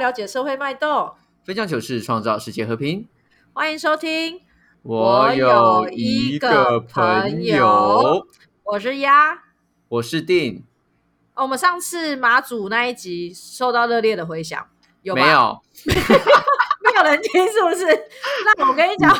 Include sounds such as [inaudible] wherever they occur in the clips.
了解社会脉动，分享糗事，创造世界和平。欢迎收听。我有一个朋友，我是鸭，我是定。我们上次马祖那一集受到热烈的回响，有没有？[laughs] 没有人听，是不是？[laughs] 那我跟你讲，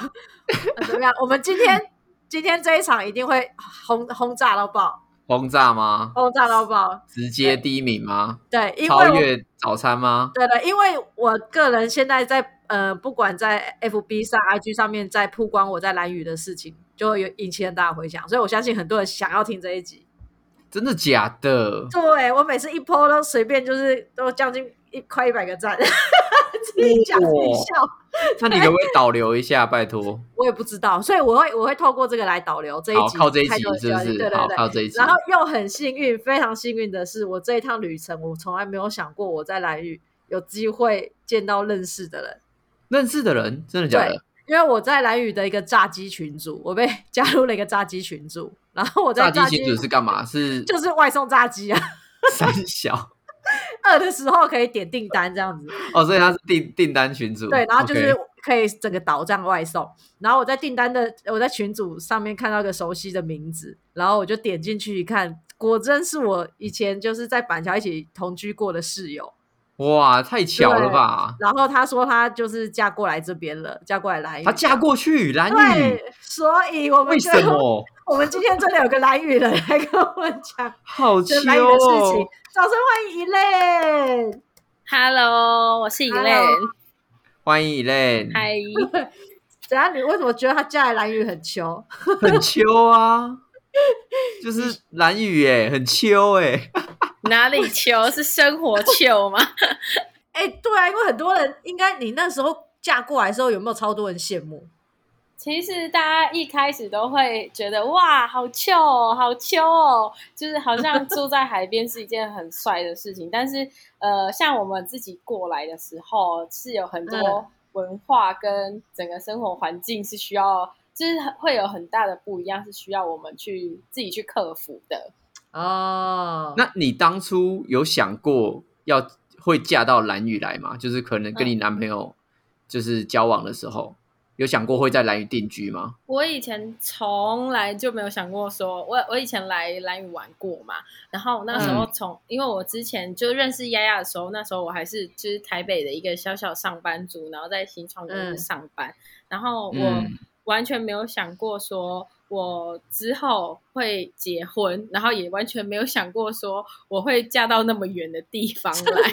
怎么样？我们今天今天这一场一定会轰轰炸到爆。轰炸吗？轰炸到爆，直接第一名吗？对，超越早餐吗？对的，因为我个人现在在呃，不管在 FB 上、IG 上面在曝光我在蓝宇的事情，就有引起很大的回响，所以我相信很多人想要听这一集。真的假的？对我每次一 PO 都随便就是都将近一快一百个赞。[laughs] 自己讲自己笑，[laughs] 那你可不可以导流一下？拜托，[laughs] 我也不知道，所以我会我会透过这个来导流这一集，靠这一集是不是？对对对，靠这一集。然后又很幸运，非常幸运的是，我这一趟旅程，我从来没有想过我在蓝屿有机会见到认识的人。认识的人，真的假的？因为我在蓝屿的一个炸鸡群组，我被 [laughs] 加入了一个炸鸡群组，然后我在炸鸡群组是干嘛？是就是外送炸鸡啊，三小。[laughs] 饿的时候可以点订单这样子哦，所以他是订订单群主对，然后就是可以整个岛这样外送。然后我在订单的我在群组上面看到一个熟悉的名字，然后我就点进去一看，果真是我以前就是在板桥一起同居过的室友。哇，太巧了吧！然后他说他就是嫁过来这边了，嫁过来蓝屿。他嫁过去蓝屿，对，所以我们为什么？[laughs] 我们今天真的有个蓝屿人来跟我们讲好就蓝屿的事情。掌声欢迎 Elaine，Hello，我是 Elaine，欢迎 Elaine，嗨。怎样？你为什么觉得他嫁来蓝雨很秋？很秋啊，就是蓝雨哎，很秋哎。哪里秋是生活秋吗？[laughs] 哎，对啊，因为很多人应该你那时候嫁过来的时候，有没有超多人羡慕？其实大家一开始都会觉得哇，好秋哦，好秋哦，就是好像住在海边是一件很帅的事情。但是呃，像我们自己过来的时候，是有很多文化跟整个生活环境是需要，就是会有很大的不一样，是需要我们去自己去克服的。哦，那你当初有想过要会嫁到蓝屿来吗？就是可能跟你男朋友就是交往的时候，有想过会在蓝屿定居吗？我以前从来就没有想过说，我我以前来蓝屿玩过嘛，然后那时候从因为我之前就认识丫丫的时候，那时候我还是就是台北的一个小小上班族，然后在新创公司上班，然后我完全没有想过说。我之后会结婚，然后也完全没有想过说我会嫁到那么远的地方来，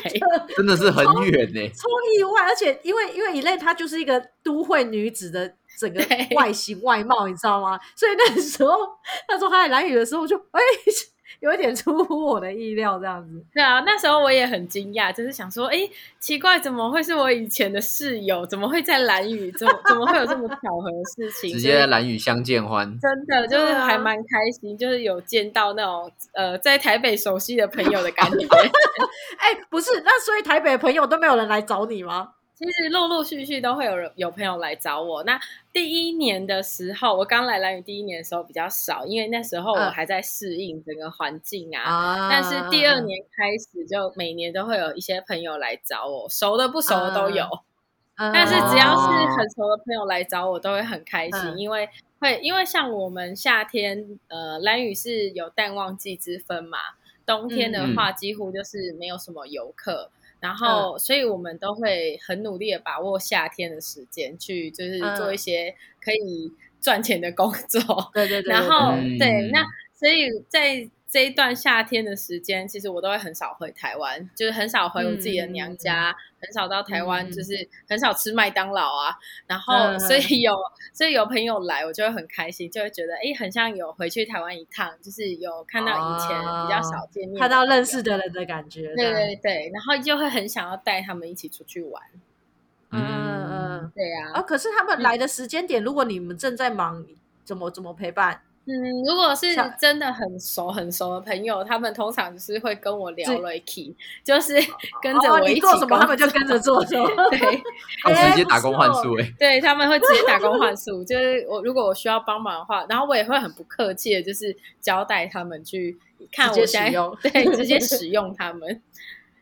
真的是很远呢，超意外。而且因为因为一类她就是一个都会女子的整个外形外貌，你知道吗？所以那时候那时候她在蓝雨的时候，就哎。有一点出乎我的意料，这样子。对啊，那时候我也很惊讶，就是想说，哎，奇怪，怎么会是我以前的室友？怎么会在蓝雨？怎么怎么会有这么巧合的事情？[laughs] 直接在蓝雨相见欢，真的就是还蛮开心，就是有见到那种呃，在台北熟悉的朋友的感觉。[laughs] 哎，不是，那所以台北的朋友都没有人来找你吗？其实陆陆续续都会有人有朋友来找我。那第一年的时候，我刚来蓝屿第一年的时候比较少，因为那时候我还在适应整个环境啊。但是第二年开始，就每年都会有一些朋友来找我，熟的不熟的都有。[laughs] 但是只要是很熟的朋友来找我，都会很开心，因为会因为像我们夏天，呃，蓝屿是有淡旺季之分嘛，冬天的话几乎就是没有什么游客。然后，所以我们都会很努力的把握夏天的时间，去就是做一些可以赚钱的工作。对对对。然后，对，那所以在这一段夏天的时间，其实我都会很少回台湾，就是很少回我自己的娘家。很少到台湾，就是很少吃麦当劳啊。然后，所以有 [laughs] 所以有朋友来，我就会很开心，就会觉得哎，很像有回去台湾一趟，就是有看到以前比较少见面、看到认识的人的感觉。对对对，然后就会很想要带他们一起出去玩。嗯嗯，对呀。啊，可是他们来的时间点，如果你们正在忙，怎么怎么陪伴？嗯，如果是真的很熟很熟的朋友，他们通常就是会跟我聊 r i k 就是跟着我一起做什么，他们就跟着做，[laughs] [laughs] 对，他们直接打工换数哎，对他们会直接打工换数，就是我如果我需要帮忙的话，然后我也会很不客气的，就是交代他们去看我现在，对，直接使 [laughs] 用他们，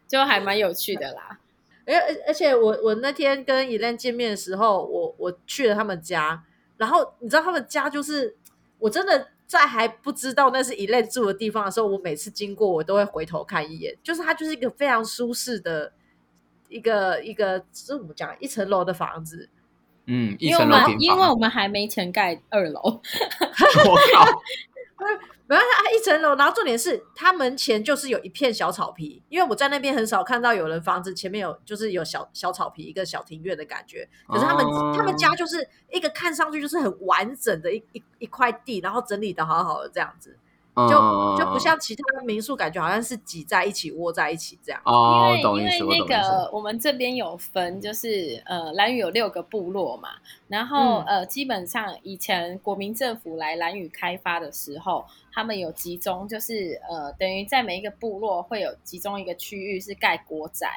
就还蛮有趣的啦。而而且我我那天跟伊莲见面的时候，我我去了他们家，然后你知道他们家就是我真的在还不知道那是一类住的地方的时候，我每次经过我都会回头看一眼，就是它就是一个非常舒适的一个一个这怎么讲一层楼的房子。嗯，因为我们因为我们还没钱盖二楼，[laughs] 我靠！[laughs] 没有，它一层楼，然后重点是它门前就是有一片小草皮，因为我在那边很少看到有人房子前面有就是有小小草皮，一个小庭院的感觉。可是他们他们家就是一个看上去就是很完整的一一一块地，然后整理的好好的这样子。就就不像其他的民宿，感觉好像是挤在一起、窝在一起这样。哦，因为因为那个我们这边有分，就是呃，兰屿有六个部落嘛，然后呃，基本上以前国民政府来兰屿开发的时候，他们有集中，就是呃，等于在每一个部落会有集中一个区域是盖国宅，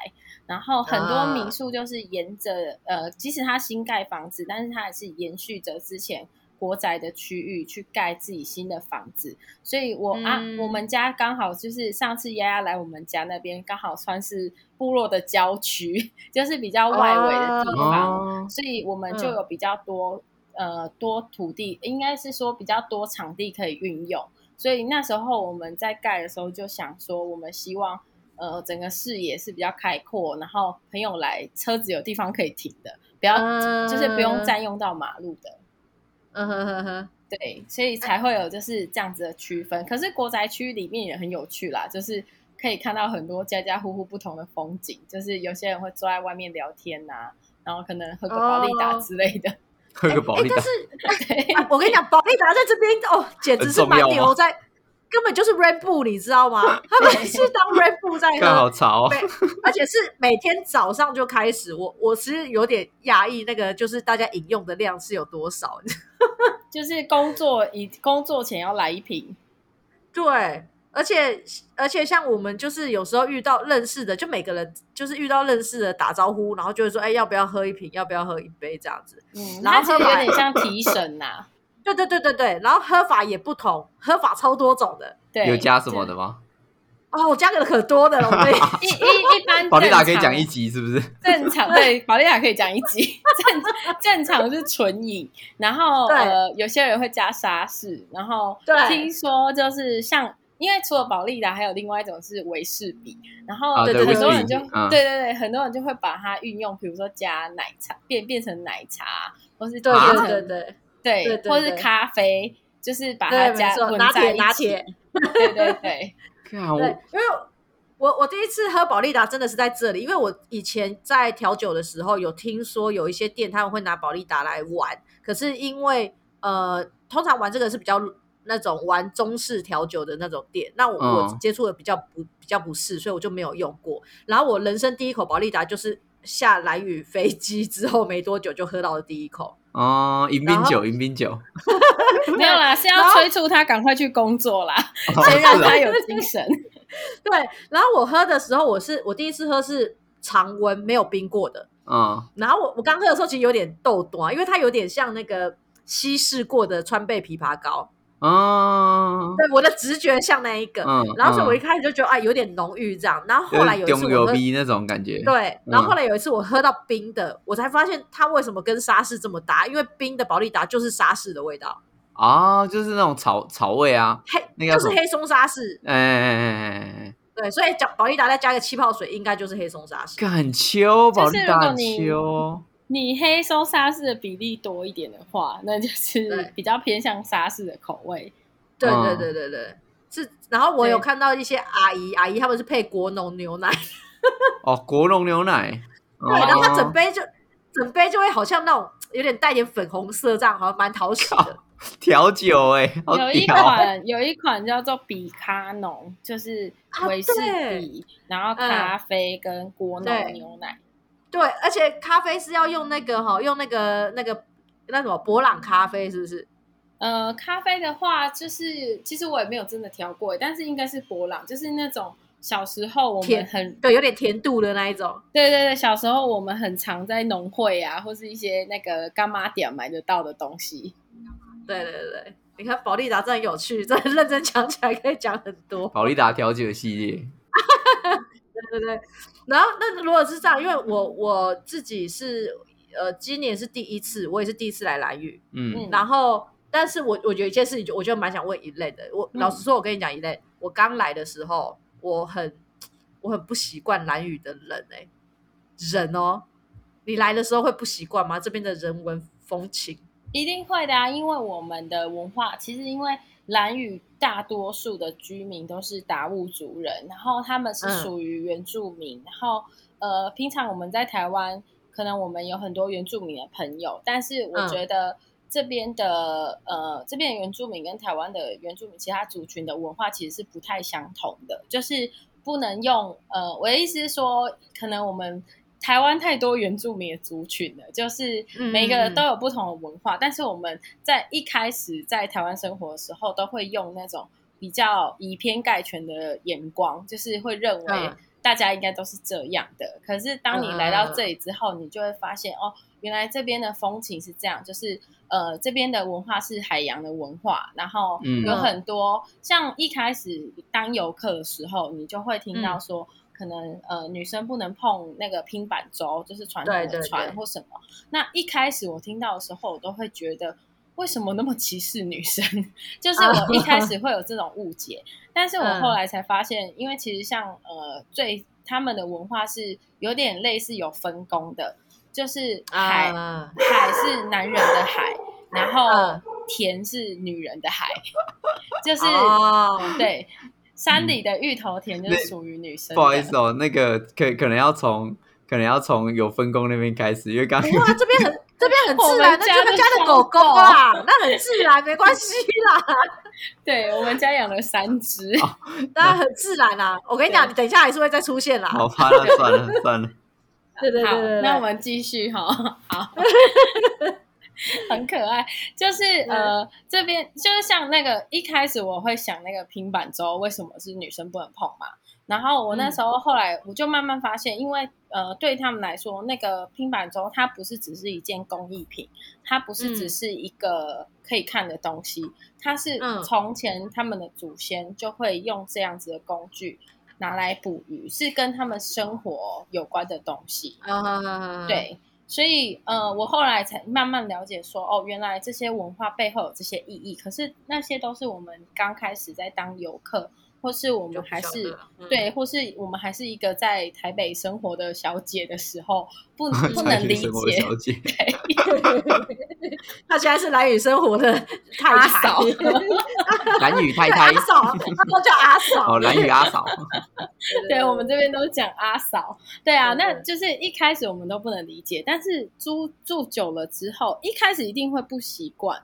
然后很多民宿就是沿着呃，即使它新盖房子，但是它还是延续着之前。国宅的区域去盖自己新的房子，所以我啊，我们家刚好就是上次丫丫来我们家那边，刚好算是部落的郊区，[laughs] 就是比较外围的地方，所以我们就有比较多呃多土地，应该是说比较多场地可以运用。所以那时候我们在盖的时候就想说，我们希望呃整个视野是比较开阔，然后朋友来车子有地方可以停的，不要就是不用占用到马路的。嗯哼哼哼，对，所以才会有就是这样子的区分。可是国宅区里面也很有趣啦，就是可以看到很多家家户户不同的风景。就是有些人会坐在外面聊天呐，然后可能喝个保利达之类的，喝个保利达。[laughs] 但是，我跟你讲，保利达在这边哦，简直是蛮牛在。根本就是 Red Bull，你知道吗？他们是当 [laughs] Red Bull 在喝，好潮，而且是每天早上就开始。我我其实有点压抑，那个就是大家饮用的量是有多少？[laughs] 就是工作以工作前要来一瓶。对，而且而且像我们就是有时候遇到认识的，就每个人就是遇到认识的打招呼，然后就会说：“哎，要不要喝一瓶？要不要喝一杯？”这样子。嗯，然后其实有点像提神呐。对对对对对，然后喝法也不同，喝法超多种的。对，有加什么的吗？哦，我加的可多的了。[laughs] 一一一般，保利达可以讲一集是不是？[laughs] 正常对，保利达可以讲一集。正正常是纯饮，然后呃，有些人会加沙士，然后听说就是像，因为除了保利达，还有另外一种是维士比，然后很多人就对对对，很多人就会把它运用，比如说加奶茶变变成奶茶，或是对对对对。对，或是咖啡，就是把它加混在一起。对对对，[laughs] 对，因为我我第一次喝宝利达真的是在这里，因为我以前在调酒的时候有听说有一些店他们会拿宝利达来玩，可是因为呃，通常玩这个是比较那种玩中式调酒的那种店，那我我接触的比较不比较不是，所以我就没有用过。然后我人生第一口宝利达就是下来雨飞机之后没多久就喝到了第一口。哦，迎宾酒，迎宾酒，[laughs] 没有啦，是要催促他赶快去工作啦，[laughs] 先让他有精神。[laughs] 对，然后我喝的时候，我是我第一次喝是常温，没有冰过的。嗯，然后我我刚喝的时候其实有点豆多，因为它有点像那个稀释过的川贝枇杷膏。哦，对，我的直觉像那一个，然后所以我一开始就觉得啊，有点浓郁这样，然后后来有一次我喝那种感觉，对，然后后来有一次我喝到冰的，我才发现它为什么跟沙士这么搭，因为冰的保利达就是沙士的味道。啊，就是那种草草味啊，黑那个就是黑松沙士，哎哎哎哎哎，对，所以讲保利达再加个气泡水，应该就是黑松沙士，很秋，保利达秋。你黑松沙士的比例多一点的话，那就是比较偏向沙士的口味。对对对对对，是。然后我有看到一些阿姨阿姨，他们是配国农牛奶。[laughs] 哦，国农牛奶。对，然后它整杯就整杯就会好像那种有点带点粉红色，这样好像蛮讨喜的。调酒哎，有一款 [laughs] 有一款叫做比卡农，就是维士比，然后咖啡跟国农牛奶。对，而且咖啡是要用那个哈，用那个那个那什么博朗咖啡，是不是？呃，咖啡的话，就是其实我也没有真的调过，但是应该是博朗，就是那种小时候我们很对有点甜度的那一种。对对对，小时候我们很常在农会啊，或是一些那个干妈店买得到的东西。对对对，你看宝利达真的有趣，真的认真讲起来可以讲很多。[laughs] 宝利达调酒系列。对对。然后那如果是这样，因为我我自己是呃今年是第一次，我也是第一次来蓝屿，嗯，然后但是我我觉得一件事情，我就蛮想问一类的。我老实说，我跟你讲一类，我刚来的时候，我很我很不习惯蓝屿的人哎，人哦，你来的时候会不习惯吗？这边的人文风情。一定会的啊，因为我们的文化其实，因为蓝屿大多数的居民都是达悟族人，然后他们是属于原住民，然后呃，平常我们在台湾，可能我们有很多原住民的朋友，但是我觉得这边的呃，这边原住民跟台湾的原住民其他族群的文化其实是不太相同的，就是不能用呃，我的意思是说，可能我们。台湾太多原住民的族群了，就是每个人都有不同的文化，但是我们在一开始在台湾生活的时候，都会用那种比较以偏概全的眼光，就是会认为大家应该都是这样的。可是当你来到这里之后，你就会发现哦，原来这边的风情是这样，就是呃，这边的文化是海洋的文化，然后有很多像一开始当游客的时候，你就会听到说。可能呃，女生不能碰那个拼板舟，就是传统的船或什么。那一开始我听到的时候，我都会觉得为什么那么歧视女生？[laughs] 就是我一开始会有这种误解，但是我后来才发现，因为其实像呃，最他们的文化是有点类似有分工的，就是海海是男人的海，然后田是女人的海，[laughs] 就是对。山里的芋头田就是属于女生。不好意思哦，那个可可能要从可能要从有分工那边开始，因为刚哇这边很这边很自然，那就是家的狗狗啊，那很自然，没关系啦。[laughs] 对我们家养了三只，[laughs] 那很自然啦。我跟你讲，你等一下还是会再出现啦。好，算了算了算了。[laughs] 对对对，那我们继续哈。好。[laughs] 很可爱，就是呃，这边就是像那个一开始我会想那个平板舟为什么是女生不能碰嘛？然后我那时候后来我就慢慢发现，因为呃，对他们来说，那个平板舟它不是只是一件工艺品，它不是只是一个可以看的东西，它是从前他们的祖先就会用这样子的工具拿来捕鱼，是跟他们生活有关的东西。对。所以，呃，我后来才慢慢了解，说，哦，原来这些文化背后有这些意义。可是那些都是我们刚开始在当游客。或是我们还是对，或是我们还是一个在台北生活的小姐的时候，不 [laughs] 不能理解。他 [laughs] 现在是蓝雨生活的太嫂，蓝雨太太，阿嫂，[laughs] 都叫阿嫂。哦，蓝雨阿嫂。对，我们这边都讲阿嫂。对啊，那就是一开始我们都不能理解，但是住住久了之后，一开始一定会不习惯。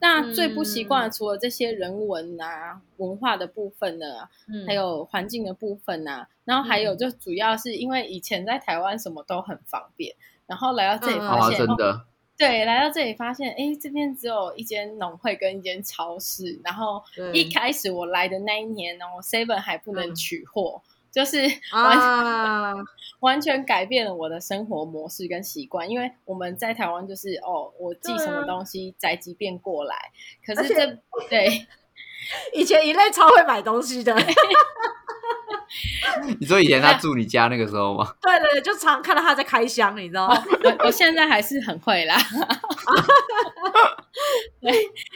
那最不习惯，除了这些人文啊、文化的部分呢，还有环境的部分啊，然后还有就主要是因为以前在台湾什么都很方便，然后来到这里发现，真的，对，来到这里发现，哎，这边只有一间农会跟一间超市，然后一开始我来的那一年哦，seven 还不能取货。就是 [laughs] 完 [laughs] 完全改变了我的生活模式跟习惯，因为我们在台湾就是哦，我寄什么东西宅急便过来，可是这对 [laughs] 以前一类超会买东西的。你说以前他住你家那个时候吗？对对对，就常看到他在开箱，你知道吗？我我现在还是很会啦。对，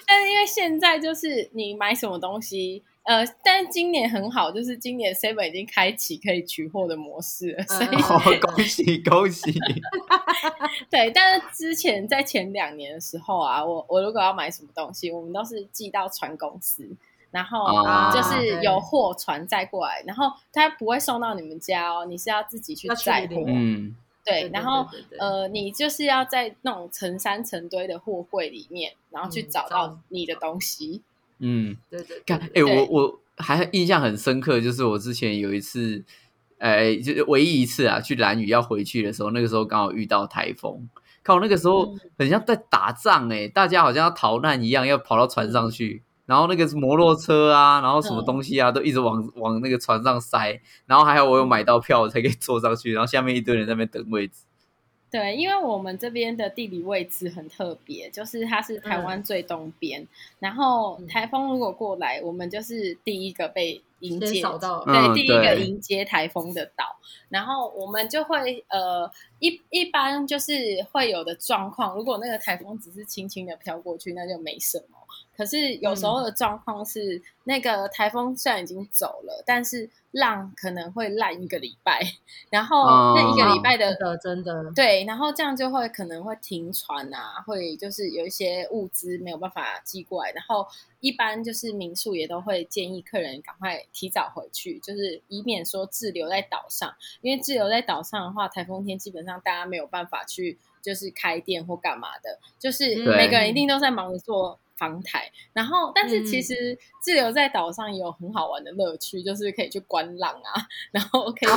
但是因为现在就是你买什么东西。呃，但今年很好，就是今年 Seven 已经开启可以取货的模式了，所以恭喜恭喜！[laughs] [laughs] 对，但是之前在前两年的时候啊，我我如果要买什么东西，我们都是寄到船公司，然后就是有货船载过来，然后他不会送到你们家哦，你是要自己去载货。嗯，对，然后呃，你就是要在那种成山成堆的货柜里面，然后去找到你的东西。嗯，对对，看，哎，我我还印象很深刻，就是我之前有一次，哎，就是唯一一次啊，去蓝屿要回去的时候，那个时候刚好遇到台风，看我那个时候很像在打仗，哎，大家好像要逃难一样，要跑到船上去，然后那个摩托车啊，然后什么东西啊，都一直往往那个船上塞，然后还好我有买到票才可以坐上去，然后下面一堆人在那边等位置。对，因为我们这边的地理位置很特别，就是它是台湾最东边，然后台风如果过来，我们就是第一个被迎接，对，第一个迎接台风的岛。然后我们就会呃一一般就是会有的状况，如果那个台风只是轻轻的飘过去，那就没什么。可是有时候的状况是，那个台风虽然已经走了，但是浪可能会烂一个礼拜，然后那一个礼拜的真的对，然后这样就会可能会停船啊，会就是有一些物资没有办法寄过来，然后一般就是民宿也都会建议客人赶快提早回去，就是以免说滞留在岛上，因为滞留在岛上的话，台风天基本上大家没有办法去就是开店或干嘛的，就是每个人一定都在忙着做。航台，然后但是其实自留在岛上也有很好玩的乐趣，就是可以去观浪啊，然后可以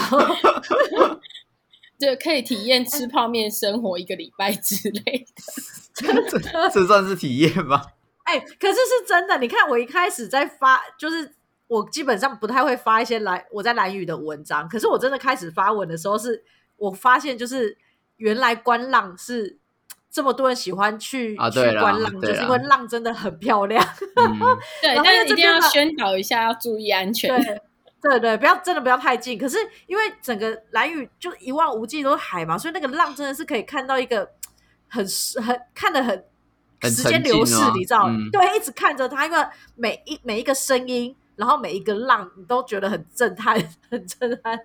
[laughs] 就可以体验吃泡面生活一个礼拜之类的，[laughs] 这 [laughs] 这算是体验吗？哎，可是是真的。你看我一开始在发，就是我基本上不太会发一些蓝我在蓝语的文章，可是我真的开始发文的时候，是我发现就是原来观浪是。这么多人喜欢去去观浪，就是因为浪真的很漂亮。[laughs] 对，但是一定要宣导一下，要注意安全。对，对对，不要真的不要太近。可是因为整个蓝屿就一望无际都是海嘛，所以那个浪真的是可以看到一个很很看的很时间流逝，你知道？对，一直看着它，因为每一每一个声音，然后每一个浪，你都觉得很震撼，很震撼，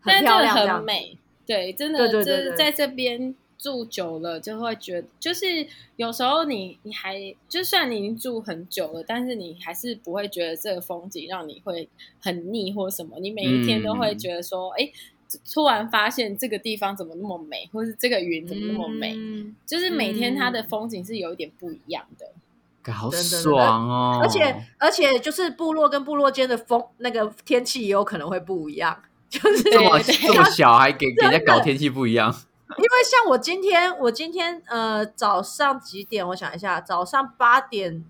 很漂亮，很美。对，真的，就是在这边。住久了就会觉得，就是有时候你你还就算你已经住很久了，但是你还是不会觉得这个风景让你会很腻或什么。你每一天都会觉得说，哎，突然发现这个地方怎么那么美，或是这个云怎么那么美，就是每天它的风景是有一点不一样的，好爽哦！而且而且就是部落跟部落间的风那个天气也有可能会不一样，就是这么这么小还给给人家搞天气不一样。因为像我今天，我今天呃早上几点？我想一下，早上八点，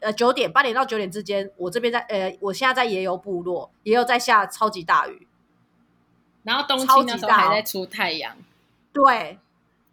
呃九点，八点到九点之间，我这边在呃，我现在在野游部落，也有在下超级大雨，然后冬青那时候还在出太阳，对，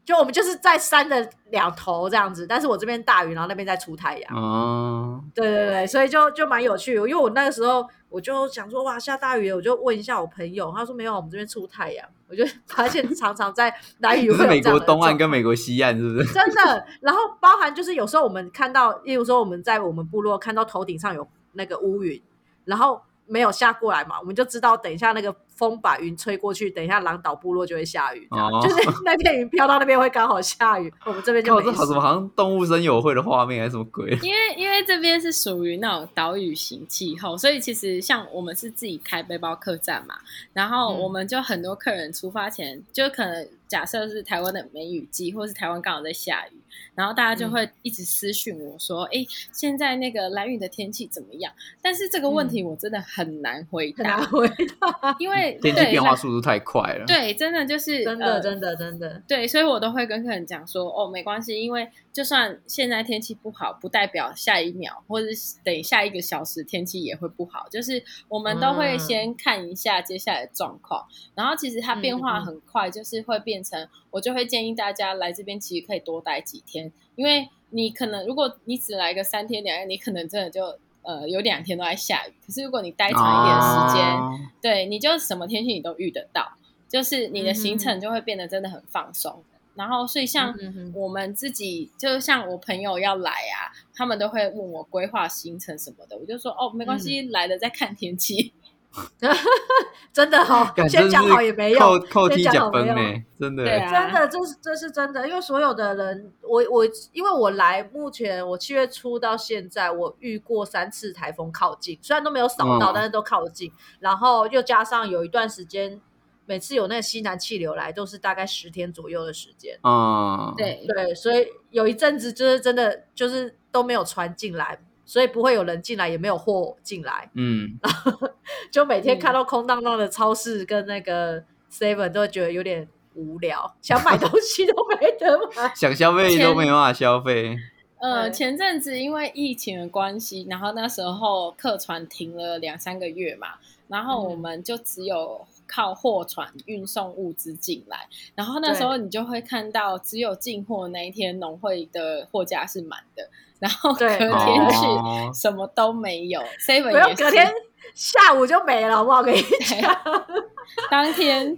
就我们就是在山的两头这样子，但是我这边大雨，然后那边在出太阳，哦，对对对，所以就就蛮有趣，因为我那个时候。我就想说哇下大雨，我就问一下我朋友，他说没有，我们这边出太阳。我就 [laughs] 发现常常在南 [laughs] 雨会有美国东岸跟美国西岸是不是？真的，然后包含就是有时候我们看到，例如说我们在我们部落看到头顶上有那个乌云，然后。没有下过来嘛，我们就知道等一下那个风把云吹过去，等一下狼岛部落就会下雨，就是 [laughs] 那片云飘到那边会刚好下雨。[laughs] 我们这边就这好什么好像动物森友会的画面还是什么鬼？因为因为这边是属于那种岛屿型气候，所以其实像我们是自己开背包客栈嘛，然后我们就很多客人出发前就可能假设是台湾的梅雨季，或是台湾刚好在下雨。然后大家就会一直私讯我说：“哎，现在那个蓝雨的天气怎么样？”但是这个问题我真的很难回答，回答，因为天气变化速度太快了。对，真的就是真的，真的，真的。对，所以我都会跟客人讲说：“哦，没关系，因为就算现在天气不好，不代表下一秒或者等下一个小时天气也会不好。就是我们都会先看一下接下来的状况。然后其实它变化很快，就是会变成我就会建议大家来这边，其实可以多待几天。”因为你可能，如果你只来个三天两夜，你可能真的就呃有两天都在下雨。可是如果你待长一点时间，对，你就什么天气你都遇得到，就是你的行程就会变得真的很放松。然后，所以像我们自己，就像我朋友要来啊，他们都会问我规划行程什么的，我就说哦，没关系，来了再看天气。[laughs] 真的哈，先讲好也没用，扣扣题讲分呢，真的，对真的，这是这是真的，因为所有的人，我我因为我来，目前我七月初到现在，我遇过三次台风靠近，虽然都没有扫到，但是都靠近，然后又加上有一段时间，每次有那个西南气流来，都是大概十天左右的时间，嗯，对对，所以有一阵子就是真的就是都没有传进来。所以不会有人进来，也没有货进来，嗯，[laughs] 就每天看到空荡荡的超市跟那个 seven，都会觉得有点无聊，想买东西都没得买，[laughs] 想消费都没办法消费。呃，前阵子因为疫情的关系，然后那时候客船停了两三个月嘛，然后我们就只有靠货船运送物资进来，然后那时候你就会看到，只有进货那一天农会的货架是满的，然后隔天去什么都没有。seven 也隔天下午就没了，好不好？跟你讲，[laughs] 当天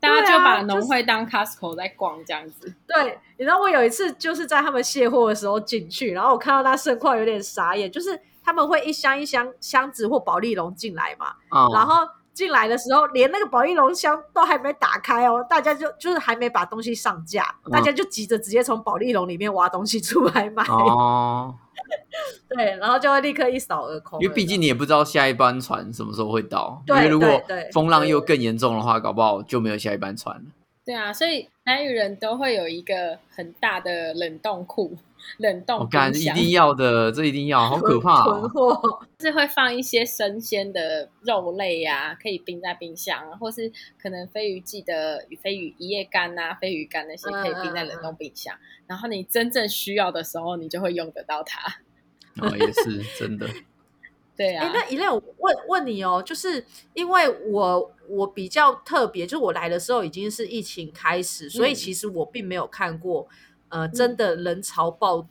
大家就把农会当 Costco 在逛这样子。对，你知道我有一次就是在他们卸货的时候进去，然后我看到那盛况有点傻眼，就是他们会一箱一箱箱子或保利龙进来嘛，然后。进来的时候，连那个保利龙箱都还没打开哦，大家就就是还没把东西上架，大家就急着直接从保利龙里面挖东西出来卖。哦，[laughs] 对，然后就会立刻一扫而空。因为毕竟你也不知道下一班船什么时候会到，因为如果风浪又更严重的话，搞不好就没有下一班船了。对啊，所以南屿人都会有一个很大的冷冻库。[laughs] 冷冻冰箱一定要的，这一定要，好 [laughs] 可怕！囤货 [laughs] 是会放一些生鲜的肉类呀，可以冰在冰箱，或是可能飞鱼季的飞鱼一夜干啊、飞鱼干那些可以冰在冷冻冰箱。然后你真正需要的时候，你就会用得到它。哦，也是真的。对啊。那一类我问问你哦，就是因为我我比较特别，就是我来的时候已经是疫情开始，所以其实我并没有看过。呃，真的人潮爆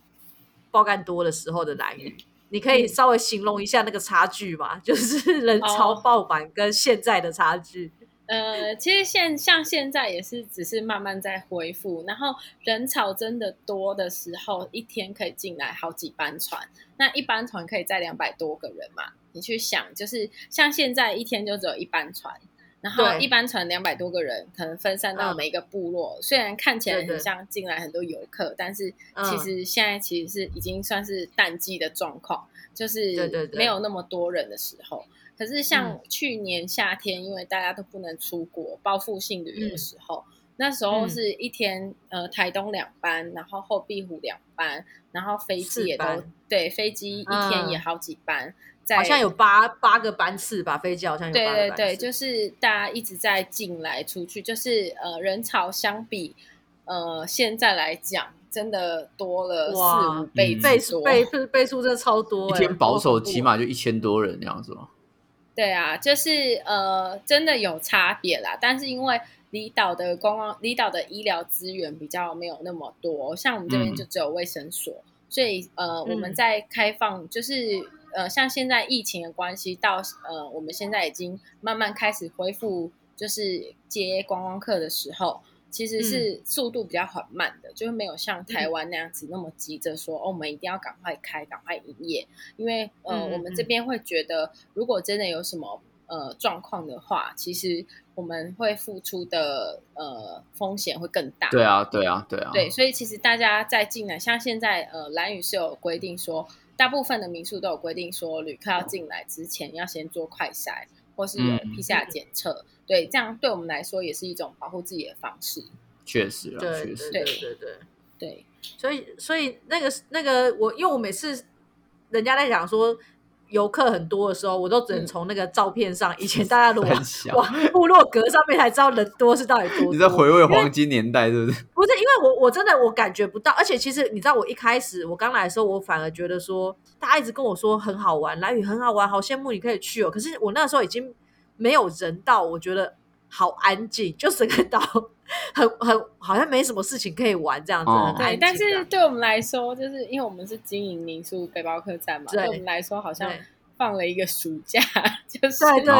爆干多的时候的蓝雨，你可以稍微形容一下那个差距吗？[laughs] 就是人潮爆满跟现在的差距。呃，其实现像现在也是只是慢慢在恢复，然后人潮真的多的时候，一天可以进来好几班船，那一班船可以载两百多个人嘛？你去想，就是像现在一天就只有一班船。然后一般船两百多个人，可能分散到每一个部落。虽然看起来很像进来很多游客，但是其实现在其实是已经算是淡季的状况，就是没有那么多人的时候。可是像去年夏天，因为大家都不能出国，报复性旅游的时候，那时候是一天呃台东两班，然后后壁湖两班，然后飞机也都对飞机一天也好几班。好像有八八个班次吧，飞机好像有。对对对，就是大家一直在进来出去，就是呃人潮相比呃现在来讲，真的多了四五倍倍数倍倍数真的超多，一天保守起码就一千多人那样子吗？对啊，就是呃真的有差别啦，但是因为离岛的观光离岛的医疗资源比较没有那么多，像我们这边就只有卫生所，所以呃我们在开放就是。呃，像现在疫情的关系，到呃，我们现在已经慢慢开始恢复，就是接观光客的时候，其实是速度比较缓慢的，就是没有像台湾那样子那么急着说，哦，我们一定要赶快开，赶快营业，因为呃，我们这边会觉得，如果真的有什么呃状况的话，其实我们会付出的呃风险会更大。对啊，对啊，对啊。对，所以其实大家在进来，像现在呃，蓝宇是有规定说。大部分的民宿都有规定说，旅客要进来之前要先做快筛，或是有 PCR 检测。对，这样对我们来说也是一种保护自己的方式。确实啊，确实，对对对对。所以，所以那个那个，我因为我每次人家在讲说。游客很多的时候，我都只能从那个照片上，以前 [laughs] 大家如果哇部落格上面才知道人多是到底多。你在回味黄金年代，是不是？[laughs] 不是，因为我我真的我感觉不到，而且其实你知道，我一开始我刚来的时候，我反而觉得说，大家一直跟我说很好玩，蓝屿很好玩，好羡慕你可以去哦。可是我那时候已经没有人到，我觉得好安静，就整个岛很很好像没什么事情可以玩这样子。对，但是对我们来说，就是因为我们是经营民宿背包客栈嘛，对我们来说好像。放了一个暑假，[laughs] 就是对对对。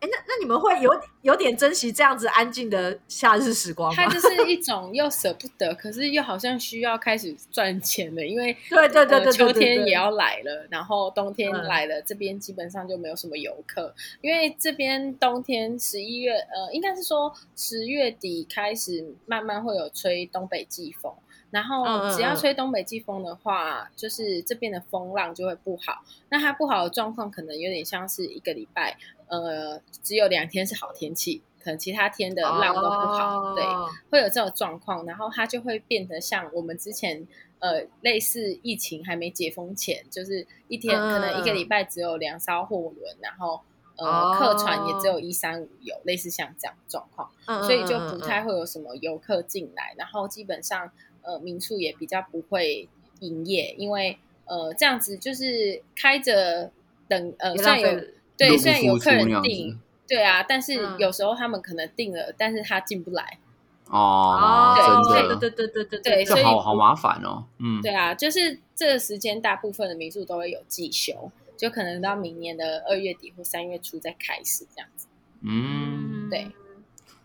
哎，那那你们会有有点珍惜这样子安静的夏日时光吗？它就是一种又舍不得，可是又好像需要开始赚钱了，因为 [laughs] 对对对对，秋天也要来了，然后冬天来了，这边基本上就没有什么游客，因为这边冬天十一月，呃，应该是说十月底开始慢慢会有吹东北季风。然后只要吹东北季风的话，就是这边的风浪就会不好。那它不好的状况可能有点像是一个礼拜，呃，只有两天是好天气，可能其他天的浪都不好，对，会有这种状况。然后它就会变得像我们之前呃类似疫情还没解封前，就是一天可能一个礼拜只有两艘货轮，然后呃客船也只有一三五有，类似像这样状况，所以就不太会有什么游客进来，然后基本上。呃，民宿也比较不会营业，因为呃，这样子就是开着等呃，虽然有对，虽然有客人订，对啊，但是有时候他们可能订了，但是他进不来。哦，对对，对对对对对，所以好好麻烦哦。嗯，对啊，就是这个时间，大部分的民宿都会有季休，就可能到明年的二月底或三月初再开始这样子。嗯，对。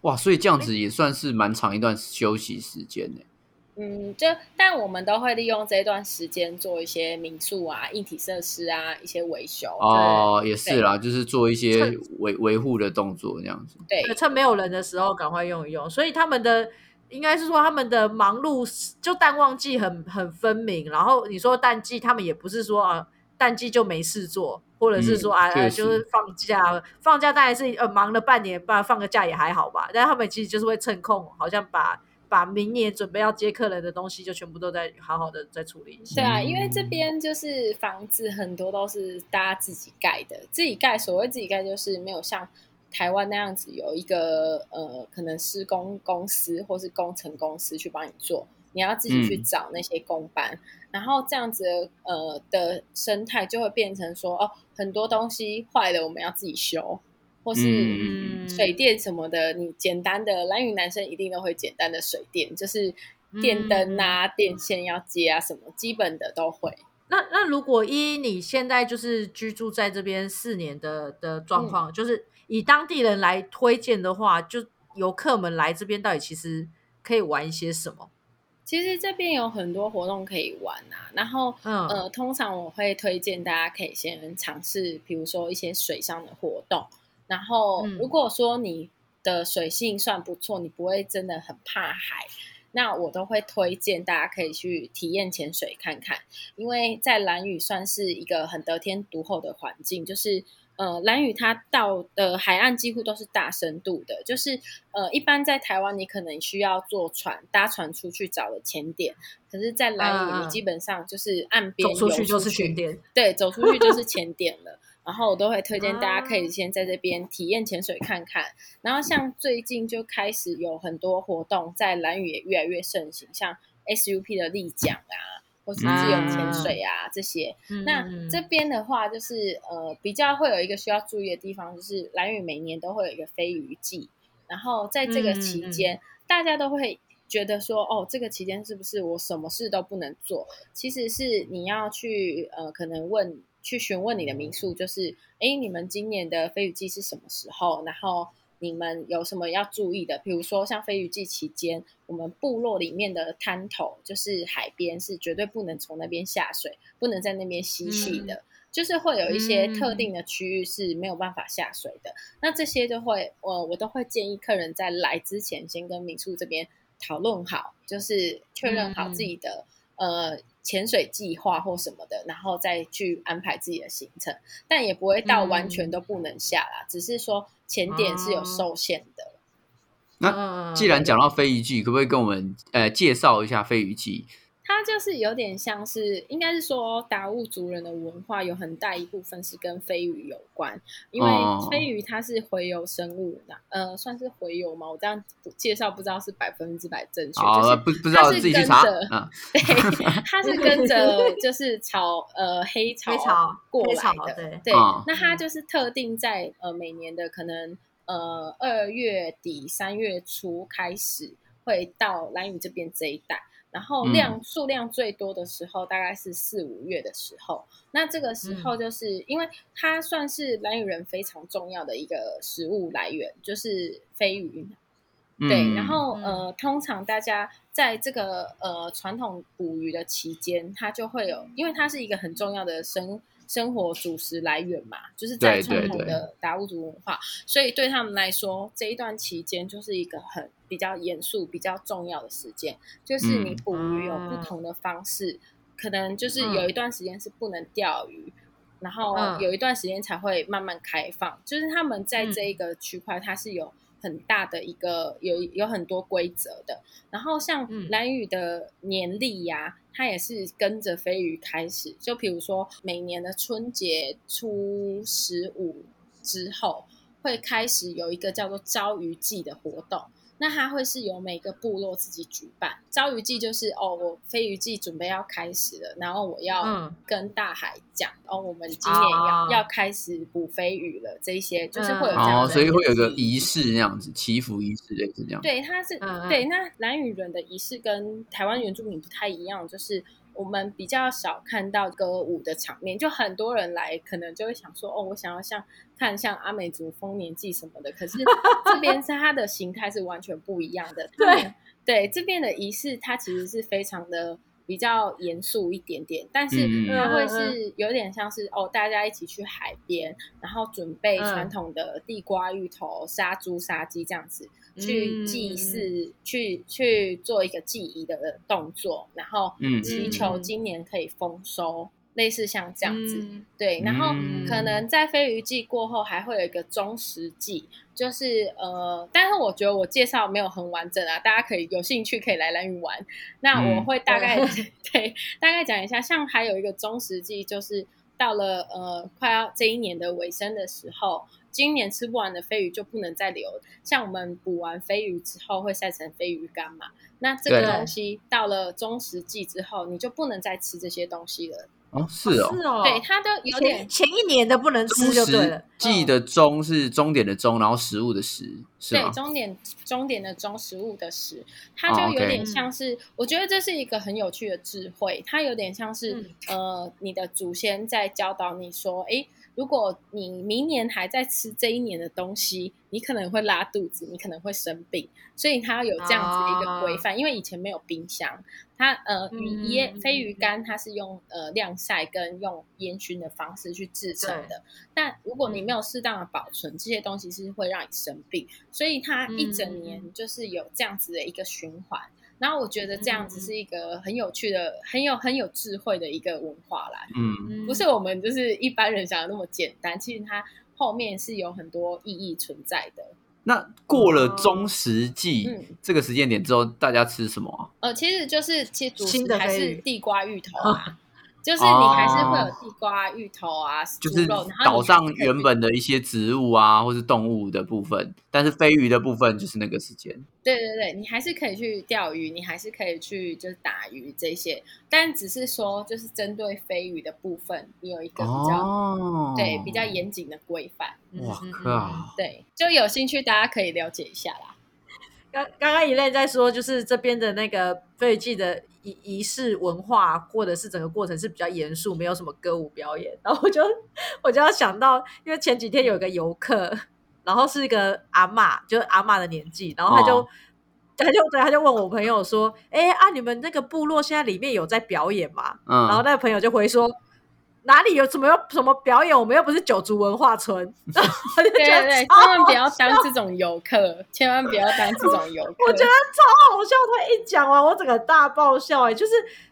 哇，所以这样子也算是蛮长一段休息时间呢。嗯，就但我们都会利用这段时间做一些民宿啊、硬体设施啊一些维修。哦，也是啦，就是做一些维维护的动作这样子。对，趁没有人的时候赶快用一用。所以他们的应该是说他们的忙碌就淡旺季很很分明。然后你说淡季，他们也不是说啊淡季就没事做，或者是说啊就是放假放假当然是呃忙了半年，不然放个假也还好吧。但他们其实就是会趁空，好像把。把明年准备要接客人的东西，就全部都在好好的在处理一下。对啊，因为这边就是房子很多都是大家自己盖的，自己盖。所谓自己盖，就是没有像台湾那样子有一个呃，可能施工公司或是工程公司去帮你做，你要自己去找那些工班，然后这样子呃的生态就会变成说哦，很多东西坏了我们要自己修。或是水电什么的，你简单的蓝雨男生一定都会简单的水电，就是电灯啊、电线要接啊，什么基本的都会。那那如果依你现在就是居住在这边四年的的状况，就是以当地人来推荐的话，就游客们来这边到底其实可以玩一些什么？其实这边有很多活动可以玩啊，然后呃，通常我会推荐大家可以先尝试，比如说一些水上的活动。然后，如果说你的水性算不错，你不会真的很怕海，那我都会推荐大家可以去体验潜水看看。因为在蓝屿算是一个很得天独厚的环境，就是呃，蓝屿它到的海岸几乎都是大深度的，就是呃，一般在台湾你可能需要坐船搭船出去找的潜点，可是，在蓝屿你基本上就是岸边走出去就是潜点，对，走出去就是潜点了。然后我都会推荐大家可以先在这边体验潜水看看。然后像最近就开始有很多活动，在蓝屿也越来越盛行，像 SUP 的立桨啊，或是自由潜水啊这些。那这边的话，就是呃比较会有一个需要注意的地方，就是蓝屿每年都会有一个飞鱼季。然后在这个期间，大家都会觉得说，哦，这个期间是不是我什么事都不能做？其实是你要去呃可能问。去询问你的民宿，就是，哎，你们今年的飞鱼季是什么时候？然后你们有什么要注意的？比如说像飞鱼季期间，我们部落里面的滩头，就是海边，是绝对不能从那边下水，不能在那边嬉戏的，就是会有一些特定的区域是没有办法下水的。那这些就会，我我都会建议客人在来之前，先跟民宿这边讨论好，就是确认好自己的呃。潜水计划或什么的，然后再去安排自己的行程，但也不会到完全都不能下啦，只是说潜点是有受限的。那既然讲到飞鱼季，可不可以跟我们呃介绍一下飞鱼季？它就是有点像是，应该是说达悟族人的文化有很大一部分是跟飞鱼有关，因为飞鱼它是洄游生物，呃，算是洄游嘛。我这样介绍不知道是百分之百正确，就是不不知道自己去查。对，它是跟着就是草呃黑潮过来的，对，那它就是特定在呃每年的可能呃二月底三月初开始会到蓝屿这边这一带。然后量数量最多的时候大概是四五月的时候，那这个时候就是因为它算是蓝屿人非常重要的一个食物来源，就是飞鱼。对，然后呃，通常大家在这个呃传统捕鱼的期间，它就会有，因为它是一个很重要的生。生活主食来源嘛，就是在传统的达悟族文化，所以对他们来说，这一段期间就是一个很比较严肃、比较重要的时间。就是你捕鱼有不同的方式，可能就是有一段时间是不能钓鱼，然后有一段时间才会慢慢开放。就是他们在这一个区块，它是有。很大的一个有有很多规则的，然后像蓝屿的年历呀，它也是跟着飞鱼开始。就比如说每年的春节初十五之后，会开始有一个叫做招鱼季的活动。那它会是由每个部落自己举办。招鱼季就是哦，我飞鱼季准备要开始了，然后我要跟大海讲哦，我们今年要要开始捕飞鱼了。这些就是会有这样，所以会有个仪式那样子，祈福仪式类似这样。对，它是对。那蓝雨人的仪式跟台湾原住民不太一样，就是。我们比较少看到歌舞的场面，就很多人来，可能就会想说，哦，我想要像看像阿美族丰年祭什么的。可是 [laughs] 这边是它的形态是完全不一样的。对对，这边的仪式它其实是非常的比较严肃一点点，但是它会是有点像是哦，大家一起去海边，然后准备传统的地瓜、芋头、杀猪、杀鸡这样子。去祭祀，去去做一个祭仪的动作，然后祈求今年可以丰收，类似像这样子。对，然后可能在飞鱼季过后，还会有一个中食季，就是呃，但是我觉得我介绍没有很完整啊，大家可以有兴趣可以来蓝屿玩。那我会大概对 [laughs] 大概讲一下，像还有一个中食季，就是到了呃快要这一年的尾声的时候。今年吃不完的飞鱼就不能再留，像我们捕完飞鱼之后会晒成飞鱼干嘛？那这个东西到了中食季之后，你就不能再吃这些东西了。哦，是哦，是哦，对，它都有点前一年的不能吃就对了。季的终是终点的终，然后食物的食，是对，终点终点的终，食物的食，它就有点像是，我觉得这是一个很有趣的智慧，它有点像是呃，你的祖先在教导你说，哎。如果你明年还在吃这一年的东西，你可能会拉肚子，你可能会生病，所以它有这样子的一个规范。因为以前没有冰箱，它呃鱼腌飞鱼干它是用呃晾晒跟用烟熏的方式去制成的。但如果你没有适当的保存，这些东西是会让你生病，所以它一整年就是有这样子的一个循环。然后我觉得这样子是一个很有趣的、很有很有智慧的一个文化啦。嗯，不是我们就是一般人想的那么简单，其实它后面是有很多意义存在的。那过了中食季这个时间点之后，大家吃什么？呃，其实就是其实主食还是地瓜、芋头啊。[laughs] 就是你还是会有地瓜、芋头啊，就是岛上原本的一些植物啊，或是动物的部分，但是飞鱼的部分就是那个时间。对对对，你还是可以去钓鱼，你还是可以去就是打鱼这些，但只是说就是针对飞鱼的部分，你有一个比较对比较严谨的规范。哇靠！对，就有兴趣大家可以了解一下啦。刚刚刚一类在说，就是这边的那个飞鱼季的。仪仪式文化，或者是整个过程是比较严肃，没有什么歌舞表演。然后我就我就要想到，因为前几天有一个游客，然后是一个阿妈，就是阿妈的年纪，然后他就他就对他就问我朋友说：“哎啊，你们那个部落现在里面有在表演吗？”嗯，然后那个朋友就回说。哪里有什么有什么表演？我们又不是九族文化村。[laughs] 对对对，千万不要当这种游客，千万不要当这种游客。我觉得超好笑，他一讲完，我整个大爆笑。哎，就是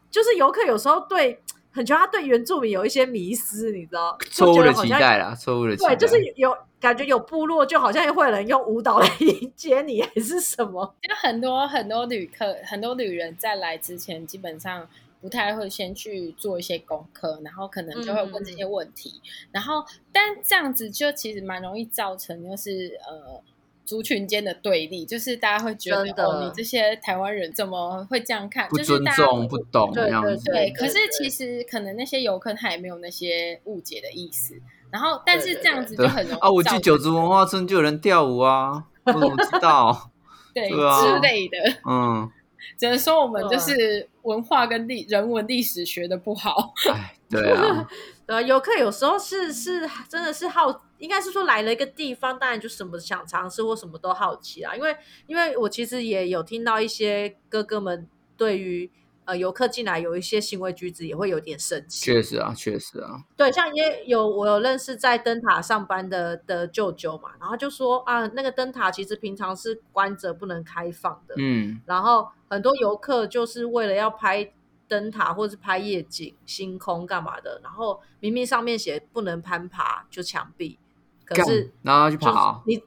就是游客有时候对，很觉得他对原住民有一些迷失，你知道？错误的期待啦，错误的期待。对，就是有感觉有部落，就好像会有人用舞蹈来迎接你，还是什么？就很多很多旅客，很多旅人在来之前，基本上。不太会先去做一些功课，然后可能就会问这些问题，然后但这样子就其实蛮容易造成就是呃族群间的对立，就是大家会觉得哦你这些台湾人怎么会这样看？不尊重、不懂这样子。对，可是其实可能那些游客他也没有那些误解的意思，然后但是这样子就很容易啊！我去九族文化村就有人跳舞啊，我怎么知道？[laughs] 对之类的，嗯。只能说我们就是文化跟历人文历史学的不好。哎，对啊，[laughs] 呃，游客有时候是是真的是好，应该是说来了一个地方，当然就什么想尝试或什么都好奇啊。因为因为我其实也有听到一些哥哥们对于。呃，游客进来有一些行为举止也会有点生气。确实啊，确实啊。对，像也有我有认识在灯塔上班的的舅舅嘛，然后就说啊，那个灯塔其实平常是关着不能开放的。嗯。然后很多游客就是为了要拍灯塔或者是拍夜景、星空干嘛的，然后明明上面写不能攀爬，就墙壁，可是然后去爬，你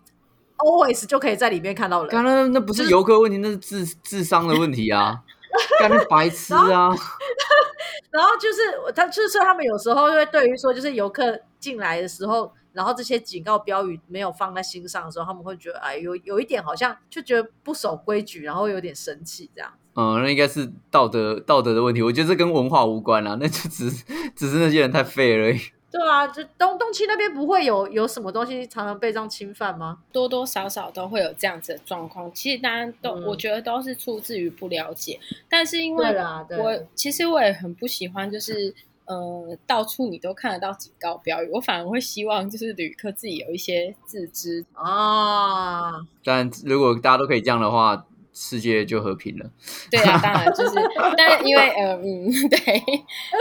always 就可以在里面看到人。刚刚那不是游客问题，那是智智商的问题啊。[laughs] [laughs] 干白痴啊！然后就是他，就是他们有时候会对于说，就是游客进来的时候，然后这些警告标语没有放在心上的时候，他们会觉得哎，有有一点好像就觉得不守规矩，然后有点生气这样。嗯，那应该是道德道德的问题。我觉得这跟文化无关啦，那就只只是那些人太废而已。对啊，就东东区那边不会有有什么东西常常被这样侵犯吗？多多少少都会有这样子的状况。其实大家都，我觉得都是出自于不了解。但是因为我其实我也很不喜欢，就是呃，到处你都看得到警告标语。我反而会希望就是旅客自己有一些自知啊。但如果大家都可以这样的话。世界就和平了。对啊，[laughs] 当然就是，但是因为呃嗯，[laughs] 对，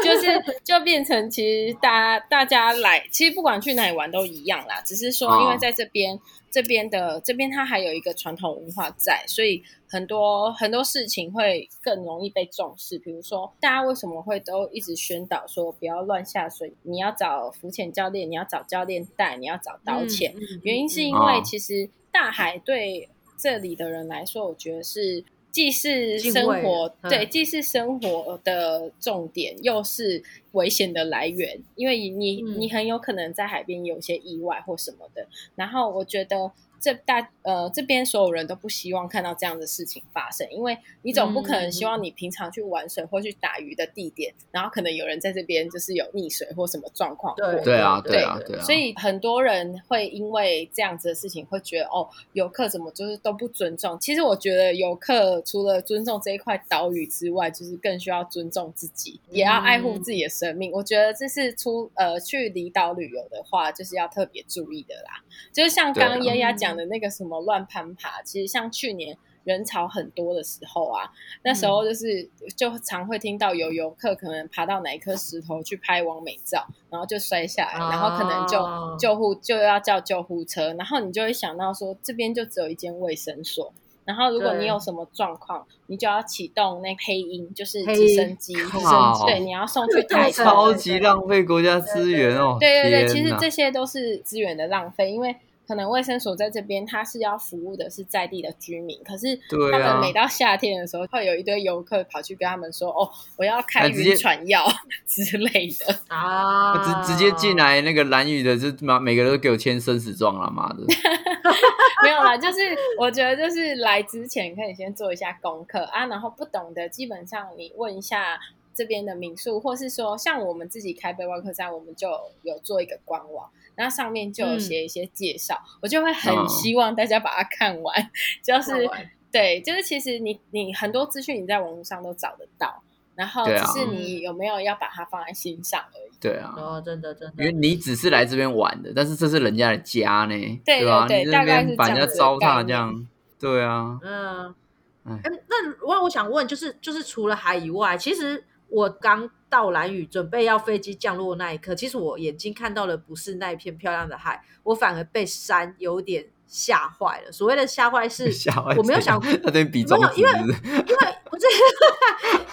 就是就变成其实大家大家来，其实不管去哪里玩都一样啦。只是说，因为在这边这边的这边，它还有一个传统文化在，所以很多很多事情会更容易被重视。比如说，大家为什么会都一直宣导说不要乱下水？你要找浮潜教练，你要找教练带，你要找导潜。原因是因为其实大海对。这里的人来说，我觉得是既是生活对，既是生活的重点，又是危险的来源，因为你你很有可能在海边有些意外或什么的。然后我觉得。这大呃这边所有人都不希望看到这样的事情发生，因为你总不可能希望你平常去玩水或去打鱼的地点，然后可能有人在这边就是有溺水或什么状况。对对啊对啊对啊！所以很多人会因为这样子的事情会觉得哦，游客怎么就是都不尊重？其实我觉得游客除了尊重这一块岛屿之外，就是更需要尊重自己，也要爱护自己的生命。我觉得这是出呃去离岛旅游的话，就是要特别注意的啦。就是像刚刚丫丫讲。讲的那个什么乱攀爬，其实像去年人潮很多的时候啊，那时候就是就常会听到有游客可能爬到哪一颗石头去拍完美照，然后就摔下来，然后可能就救护就要叫救护车，然后你就会想到说这边就只有一间卫生所，然后如果你有什么状况，你就要启动那黑鹰，就是直升机，直升机，对，你要送去 [laughs] 台超级浪费国家资源哦，对对对，其实这些都是资源的浪费，因为。可能卫生所在这边，他是要服务的是在地的居民，可是他们每到夏天的时候，会有一堆游客跑去跟他们说：“哦，我要开晕船药 [laughs] 之类的啊！”直直接进来那个蓝雨的，就妈每个都给我签生死状了，妈的！[laughs] 没有啦，就是我觉得就是来之前可以先做一下功课啊，然后不懂的基本上你问一下这边的民宿，或是说像我们自己开背包客栈，我们就有做一个官网。那上面就有写一些介绍，我就会很希望大家把它看完。就是对，就是其实你你很多资讯你在网络上都找得到，然后只是你有没有要把它放在心上而已。对啊，哦，真的真的，因为你只是来这边玩的，但是这是人家的家呢，对吧？对，大概是把人家糟蹋这样，对啊，嗯，哎，那我我想问，就是就是除了海以外，其实。我刚到蓝屿，准备要飞机降落那一刻，其实我眼睛看到的不是那一片漂亮的海，我反而被山有点吓坏了。所谓的吓坏是，我没有想过，[laughs] 那边比没有，因为因为不是，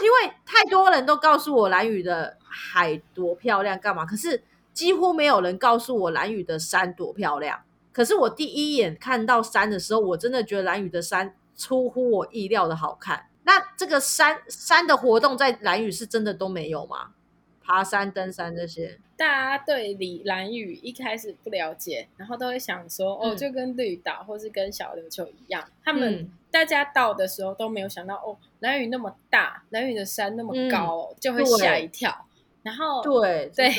因为太多人都告诉我蓝屿的海多漂亮，干嘛？可是几乎没有人告诉我蓝屿的山多漂亮。可是我第一眼看到山的时候，我真的觉得蓝屿的山出乎我意料的好看。那这个山山的活动在蓝屿是真的都没有吗？爬山、登山这些，大家对李兰屿一开始不了解，然后都会想说，哦，就跟绿岛或是跟小琉球一样，他们大家到的时候都没有想到，哦，兰屿那么大，兰屿的山那么高，就会吓一跳。然后对对，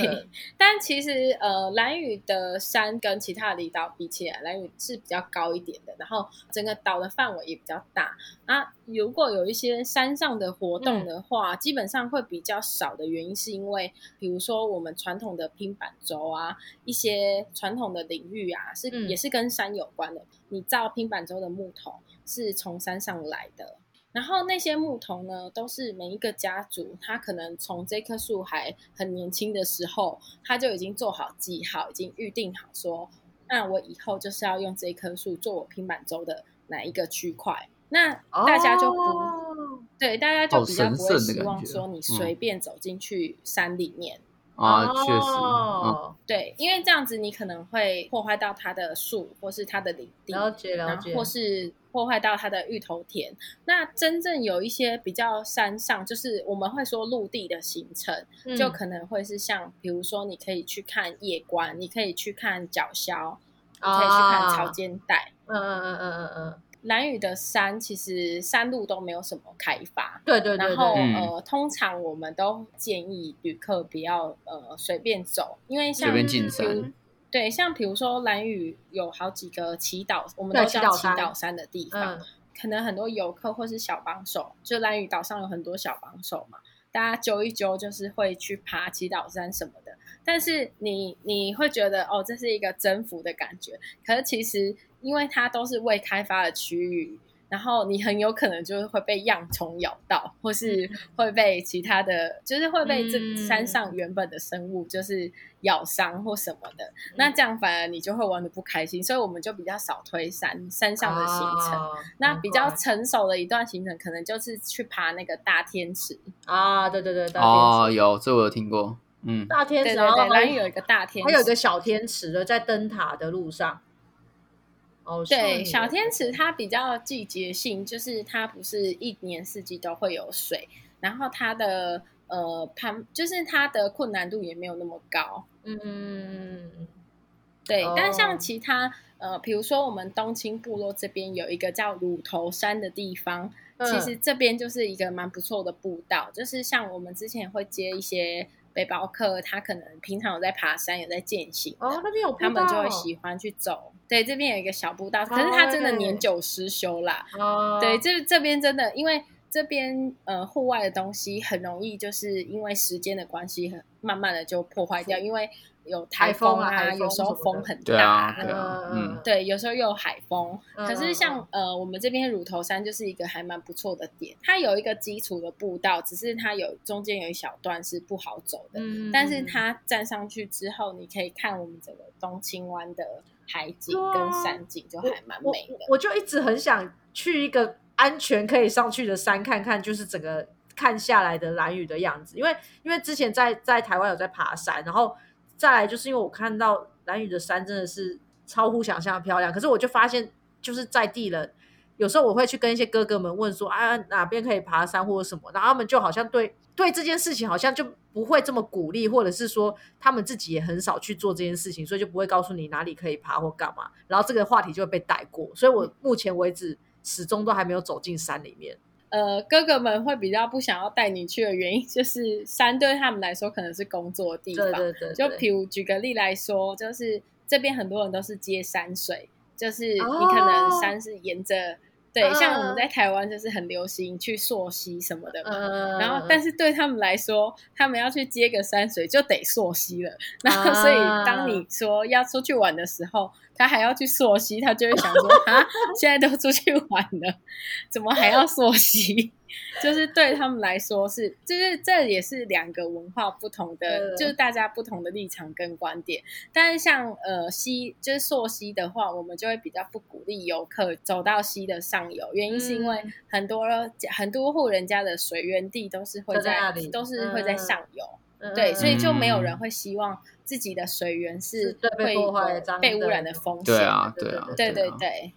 但其实呃，蓝屿的山跟其他的离岛比起来，蓝屿是比较高一点的。然后整个岛的范围也比较大啊。如果有一些山上的活动的话，基本上会比较少的原因，是因为比如说我们传统的拼板舟啊，一些传统的领域啊，是也是跟山有关的。你造拼板舟的木头是从山上来的。然后那些牧童呢，都是每一个家族，他可能从这棵树还很年轻的时候，他就已经做好记号，已经预定好说，那我以后就是要用这棵树做我平板舟的哪一个区块。那大家就不对，大家就比较不会希望说你随便走进去山里面，啊，确实，嗯，对，因为这样子你可能会破坏到它的树或是它的林地，了解了解，或是破坏到它的芋头田。那真正有一些比较山上，就是我们会说陆地的行程，就可能会是像，比如说你可以去看夜观，你可以去看角鸮，你可以去看潮间带，嗯嗯嗯嗯嗯嗯。蓝屿的山其实山路都没有什么开发，对对对。然后呃，通常我们都建议旅客不要呃随便走，因为像对，像比如说蓝屿有好几个祈祷，我们都叫祈祷山的地方，可能很多游客或是小帮手，就蓝屿岛上有很多小帮手嘛，大家揪一揪就是会去爬祈祷山什么的。但是你你会觉得哦，这是一个征服的感觉，可是其实。因为它都是未开发的区域，然后你很有可能就是会被恙虫咬到，或是会被其他的，就是会被这山上原本的生物就是咬伤或什么的。那这样反而你就会玩的不开心，所以我们就比较少推山山上的行程。那比较成熟的一段行程，可能就是去爬那个大天池啊，对对对大天，哦，有这我有听过，嗯，大天池，然后有一个大天，还有一个小天池的，在灯塔的路上。对，小天池它比较季节性，就是它不是一年四季都会有水，然后它的呃攀，就是它的困难度也没有那么高。嗯，对。但像其他呃，比如说我们东青部落这边有一个叫乳头山的地方，其实这边就是一个蛮不错的步道，就是像我们之前会接一些。背包客他可能平常有在爬山，有在健行，哦，那边有他们就会喜欢去走。对，这边有一个小步道，可是它真的年久失修啦。哦，对，这这边真的，因为这边呃户外的东西很容易就是因为时间的关系，很慢慢的就破坏掉，因为。有台风啊，有时候风很大，嗯，对，有时候又有海风。可是像呃，我们这边乳头山就是一个还蛮不错的点，它有一个基础的步道，只是它有中间有一小段是不好走的。嗯但是它站上去之后，你可以看我们整个东青湾的海景跟山景，就还蛮美的。我就一直很想去一个安全可以上去的山看看，就是整个看下来的蓝雨的样子。因为因为之前在在台湾有在爬山，然后。再来就是因为我看到蓝屿的山真的是超乎想象的漂亮，可是我就发现就是在地人，有时候我会去跟一些哥哥们问说啊哪边可以爬山或者什么，然后他们就好像对对这件事情好像就不会这么鼓励，或者是说他们自己也很少去做这件事情，所以就不会告诉你哪里可以爬或干嘛，然后这个话题就会被带过，所以我目前为止始终都还没有走进山里面。呃，哥哥们会比较不想要带你去的原因，[laughs] 就是山对他们来说可能是工作的地方。对对对。就比如举个例来说，就是这边很多人都是接山水，就是你可能山是沿着。对，像我们在台湾就是很流行去溯溪什么的嘛，然后但是对他们来说，他们要去接个山水就得溯溪了。[laughs] 然后所以当你说要出去玩的时候，他还要去溯溪，他就会想说 [laughs] 啊，现在都出去玩了，怎么还要溯溪？[laughs] 就是对他们来说是，就是这也是两个文化不同的，就是大家不同的立场跟观点。但是像呃溪，就是溯溪的话，我们就会比较不鼓励游客走到溪的上游，原因是因为很多很多户人家的水源地都是会在都是会在上游，对，所以就没有人会希望自己的水源是会被污染的风险。对啊，对啊，对对对。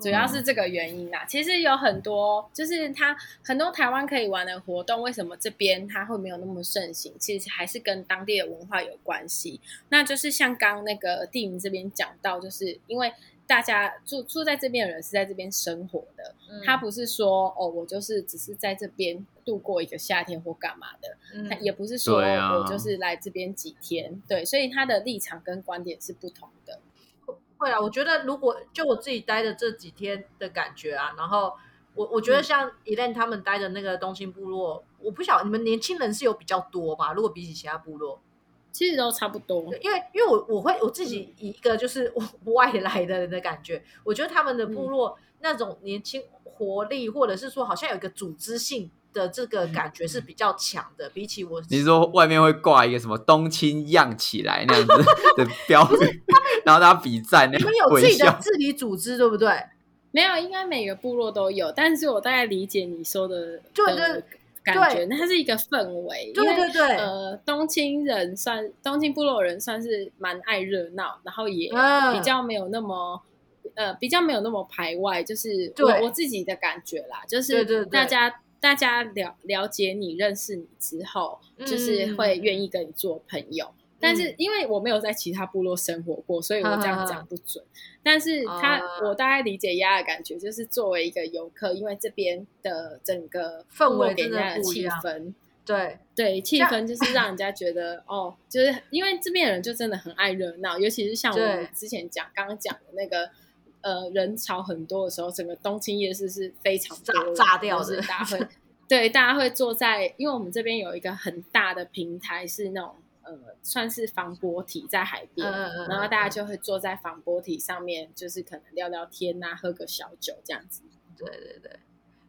主要是这个原因啦。其实有很多，就是它很多台湾可以玩的活动，为什么这边它会没有那么盛行？其实还是跟当地的文化有关系。那就是像刚那个地名这边讲到，就是因为大家住住在这边的人是在这边生活的，他不是说哦，我就是只是在这边度过一个夏天或干嘛的，他也不是说我就是来这边几天，对，所以他的立场跟观点是不同的。会啊，我觉得如果就我自己待的这几天的感觉啊，然后我我觉得像伊莲他们待的那个东兴部落，我不晓得你们年轻人是有比较多吧？如果比起其他部落，其实都差不多。因为因为我我会我自己以一个就是外来的人的感觉，我觉得他们的部落那种年轻活力，或者是说好像有一个组织性。的这个感觉是比较强的，比起我，你说外面会挂一个什么“冬青样起来”那样子 [laughs] 的标语，然后大家比战，你们有自己的治理组织，对不对？没有，应该每个部落都有，但是我大概理解你说的，就就感觉，那它是一个氛围。对对对，呃，东青人算东青部落人算是蛮爱热闹，然后也比较没有那么呃比较没有那么排外，就是我我自己的感觉啦，就是大家大家了了解你认识你之后，就是会愿意跟你做朋友。但是因为我没有在其他部落生活过，所以我这样讲不准。但是他，我大概理解丫的感觉，就是作为一个游客，因为这边的整个氛围给人家的气氛，对对，气氛就是让人家觉得 [laughs] 哦，就是因为这边的人就真的很爱热闹，尤其是像我们之前讲刚刚讲的那个呃人潮很多的时候，整个东青夜市是非常炸炸掉的，大家会 [laughs] 对大家会坐在，因为我们这边有一个很大的平台是那种。呃，算是防波堤在海边，然后大家就会坐在防波堤上面，就是可能聊聊天呐，喝个小酒这样子。对对对，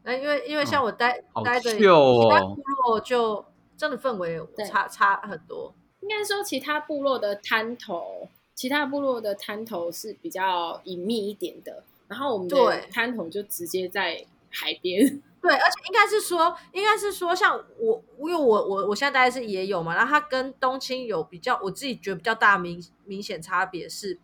那因为因为像我待待的其他部落，就真的氛围差差很多。应该说，其他部落的滩头，其他部落的滩头是比较隐秘一点的，然后我们的滩头就直接在海边。对，而且应该是说，应该是说，像我，因为我我我现在大概是也有嘛，然后它跟冬青有比较，我自己觉得比较大明明显差别是，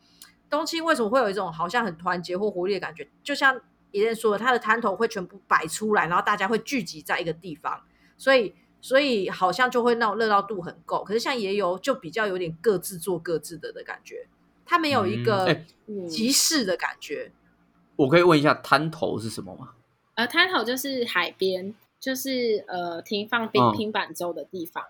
冬青为什么会有一种好像很团结或活力的感觉？就像爷爷说的，他的摊头会全部摆出来，然后大家会聚集在一个地方，所以所以好像就会那种热闹度很够。可是像爷游就比较有点各自做各自的的感觉，他没有一个集市的感觉。我可以问一下摊头是什么吗？呃，滩头就是海边，就是呃停放平平板舟的地方。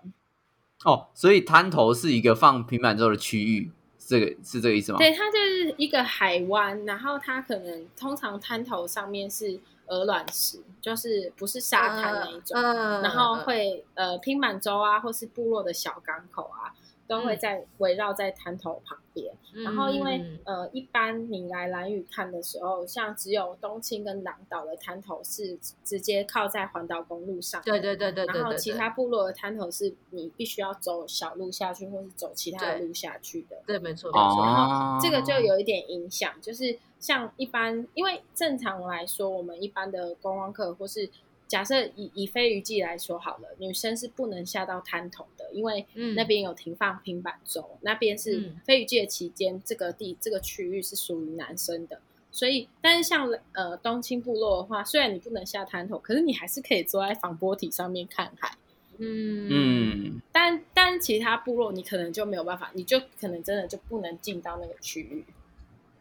哦，所以滩头是一个放平板舟的区域，这个是这个意思吗？对，它就是一个海湾，然后它可能通常滩头上面是鹅卵石，就是不是沙滩那一种，然后会呃平板舟啊，或是部落的小港口啊。都会在围绕在滩头旁边，然后因为呃，一般你来蓝屿看的时候，像只有东青跟南岛的滩头是直接靠在环岛公路上，对对对对然后其他部落的滩头是你必须要走小路下去，或是走其他的路下去的。对，没错没错。然后这个就有一点影响，就是像一般，因为正常来说，我们一般的观光客或是。假设以以飞鱼季来说好了，女生是不能下到滩头的，因为那边有停放平板舟，那边是飞鱼季的期间，这个地这个区域是属于男生的。所以，但是像呃东青部落的话，虽然你不能下滩头，可是你还是可以坐在防波体上面看海。嗯嗯。但但其他部落你可能就没有办法，你就可能真的就不能进到那个区域。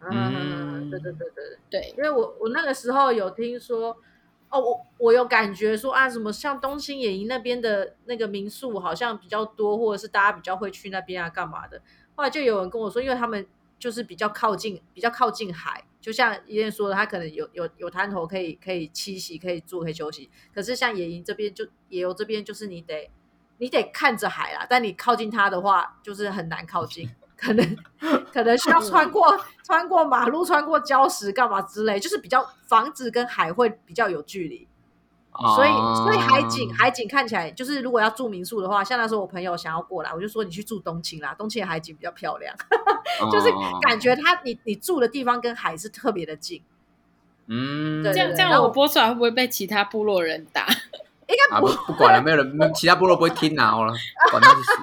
嗯，对对对对对，因为我我那个时候有听说。哦，我我有感觉说啊，什么像东兴野营那边的那个民宿好像比较多，或者是大家比较会去那边啊，干嘛的？后来就有人跟我说，因为他们就是比较靠近，比较靠近海，就像爷爷说的，他可能有有有滩头可以可以栖息，可以住，可以休息。可是像野营这边，就野游这边，就是你得你得看着海啦，但你靠近它的话，就是很难靠近。[laughs] 可能 [laughs] 可能需要穿过 [laughs] 穿过马路、穿过礁石干嘛之类，就是比较房子跟海会比较有距离，所以所以海景海景看起来就是如果要住民宿的话，像那时候我朋友想要过来，我就说你去住东青啦，东青的海景比较漂亮，[laughs] 就是感觉他你你住的地方跟海是特别的近，嗯，这样这样我播出来会不会被其他部落人打？应该不不管了，没有人，其他部落不会听啊，好了，[laughs] 管他去死。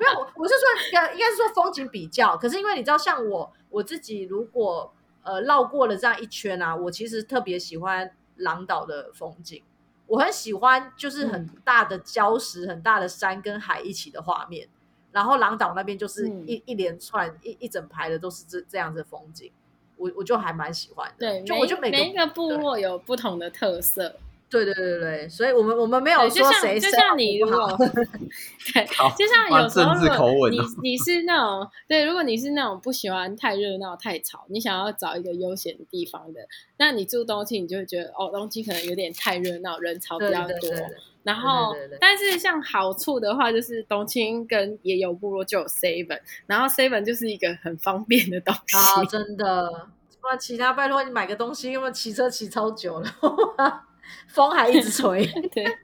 没有，我是说，应该是说风景比较。可是因为你知道，像我我自己，如果呃绕过了这样一圈啊，我其实特别喜欢狼岛的风景。我很喜欢，就是很大的礁石、很大的山跟海一起的画面。然后狼岛那边就是一一连串一一整排的都是这这样子风景，我我就还蛮喜欢的。对，就我就每每一个部落有不同的特色。对对对对所以我们我们没有说谁就像你如果对，就像 [laughs] 有时候你你是那种对，如果你是那种不喜欢太热闹太吵，你想要找一个悠闲的地方的，那你住东青，你就会觉得哦，东青可能有点太热闹，人潮比较多。然后，但是像好处的话，就是东青跟也有部落就有 seven，然后 seven 就是一个很方便的东西。[laughs] 真的，不然其他拜托你买个东西，因为骑车骑超久了。风还一直吹，[laughs] 对，对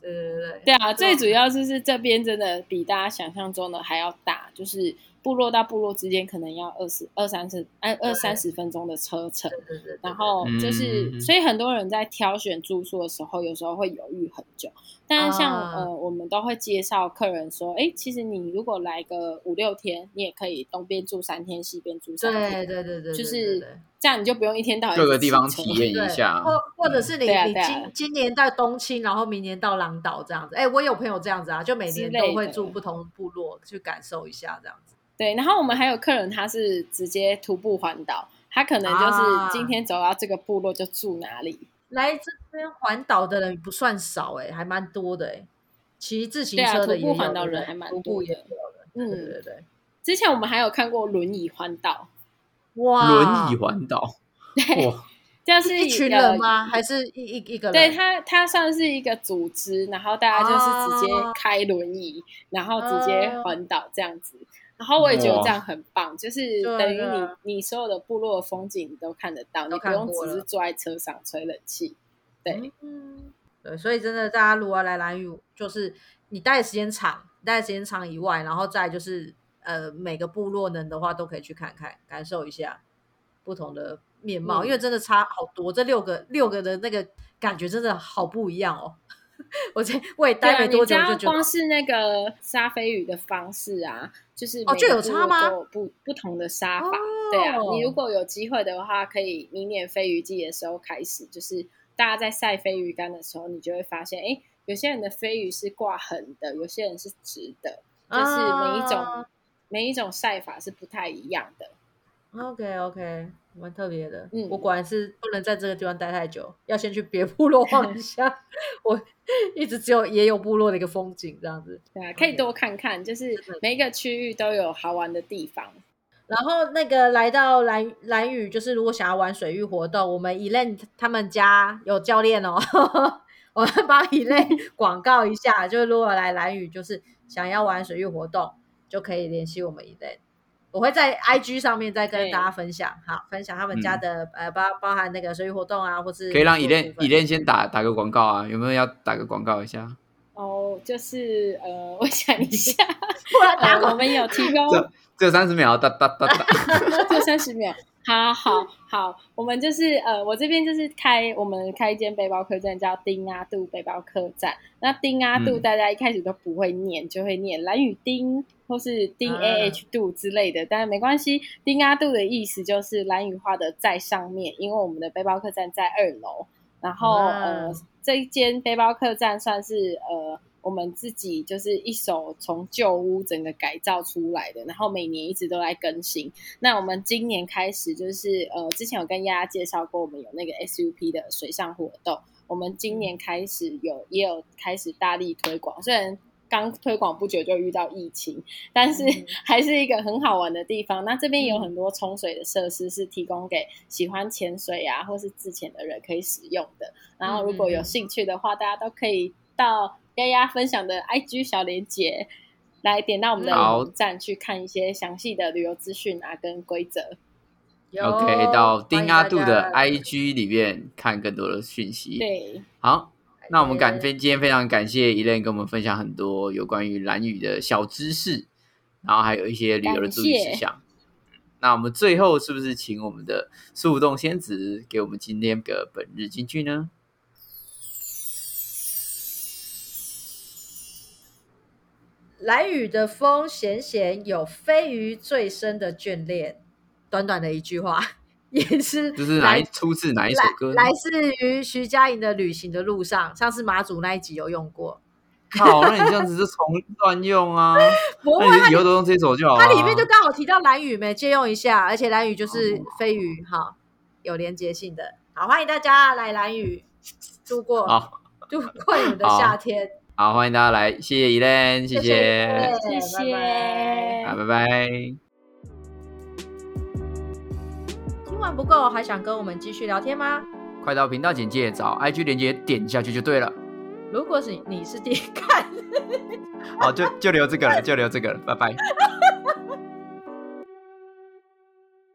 对对对啊！最主要就是这边真的比大家想象中的还要大，就是部落到部落之间可能要二十二三十二二三十分钟的车程，对对对，然后就是，所以很多人在挑选住宿的时候，有时候会犹豫很久。但是像呃，我们都会介绍客人说，哎，其实你如果来个五六天，你也可以东边住三天，西边住三天，对对对对，就是这样，你就不用一天到晚各个地方体验一下，或或者是你你今今年到东青，然后明年到狼岛这样子。哎，我有朋友这样子啊，就每年都会住不同部落去感受一下这样子。对，然后我们还有客人，他是直接徒步环岛，他可能就是今天走到这个部落就住哪里。来这边环岛的人不算少哎，还蛮多的哎。骑自行车的徒步环岛人还蛮多的。嗯，对对对。之前我们还有看过轮椅环岛。哇！轮椅环岛。[laughs] 哇！就是一群人吗？还是一一一个？对他，他算是一个组织，然后大家就是直接开轮椅，然后直接环岛这样子。然后我也觉得这样很棒，就是等于你你所有的部落的风景你都看得到，你不用只是坐在车上吹冷气。对，对，所以真的大家如果来蓝屿，就是你待的时间长，待的时间长以外，然后再就是呃每个部落能的话都可以去看看，感受一下不同的面貌，因为真的差好多，这六个六个的那个感觉真的好不一样哦。[laughs] 我在我也待没多久，就光是那个杀飞鱼的方式啊，就是哦，就有差吗？不不同的杀法，对啊。你如果有机会的话，可以明年飞鱼季的时候开始，就是大家在晒飞鱼干的时候，你就会发现，哎，有些人的飞鱼是挂横的，有些人是直的，就是每一种每一种晒法是不太一样的。OK OK。蛮特别的，嗯，我果然是不能在这个地方待太久，要先去别部落晃一下。[laughs] 我一直只有也有部落的一个风景这样子，对啊，可以多看看，就是每一个区域都有好玩的地方。然后那个来到蓝蓝屿，就是如果想要玩水域活动，我们 Elaine 他们家有教练哦，[laughs] 我们帮 Elaine [laughs] 广告一下，就是如果来蓝屿，就是想要玩水域活动，就可以联系我们 Elaine。我会在 IG 上面再跟大家分享，好，分享他们家的呃包包含那个水育活动啊，或是可以让以恋以恋先打打个广告啊，有没有要打个广告一下？哦，就是呃，我想一下，[laughs] 我们有提供只有三十秒，哒哒哒哒，只有 [laughs] 三十秒。好好好，我们就是呃，我这边就是开我们开一间背包客栈，叫丁阿杜背包客栈。那丁阿杜大家一开始都不会念，就会念蓝雨丁或是丁 A H 杜之类的，但是没关系。丁阿杜的意思就是蓝雨花的在上面，因为我们的背包客栈在二楼，然后呃，这一间背包客栈算是呃。我们自己就是一手从旧屋整个改造出来的，然后每年一直都在更新。那我们今年开始就是呃，之前有跟丫丫介绍过，我们有那个 SUP 的水上活动。我们今年开始有也有开始大力推广，虽然刚推广不久就遇到疫情，但是 [laughs] 还是一个很好玩的地方。那这边有很多冲水的设施是提供给喜欢潜水啊或是自潜的人可以使用的。然后如果有兴趣的话，大家都可以到。丫丫分享的 IG 小连接，来点到我们的网站去看一些详细的旅游资讯啊，跟规则。OK，到丁阿杜的 IG 里面看更多的讯息。对，好，那我们感非今天非常感谢 Elaine 跟我们分享很多有关于蓝雨的小知识，然后还有一些旅游的注意事项。那我们最后是不是请我们的树洞仙子给我们今天的本日金句呢？蓝雨的风咸咸，有飞鱼最深的眷恋。短短的一句话，也是就是来出自哪一首歌？来自于徐佳莹的《旅行的路上》，上次马祖那一集有用过。好，那你这样子是重 [laughs] 乱用啊？不会，以后都用这首就好了。它里面就刚好提到蓝雨没借用一下，而且蓝雨就是飞鱼，哈，有连接性的。好，欢迎大家来蓝雨 [laughs] 度过度过你们的夏天。好，欢迎大家来，谢谢伊莲，谢谢，谢谢，好，拜拜。听完不够，还想跟我们继续聊天吗？快到频道简介找 IG 连接点下去就对了。如果是你是第一看，好，就就留这个了，就留这个了，拜拜。[laughs]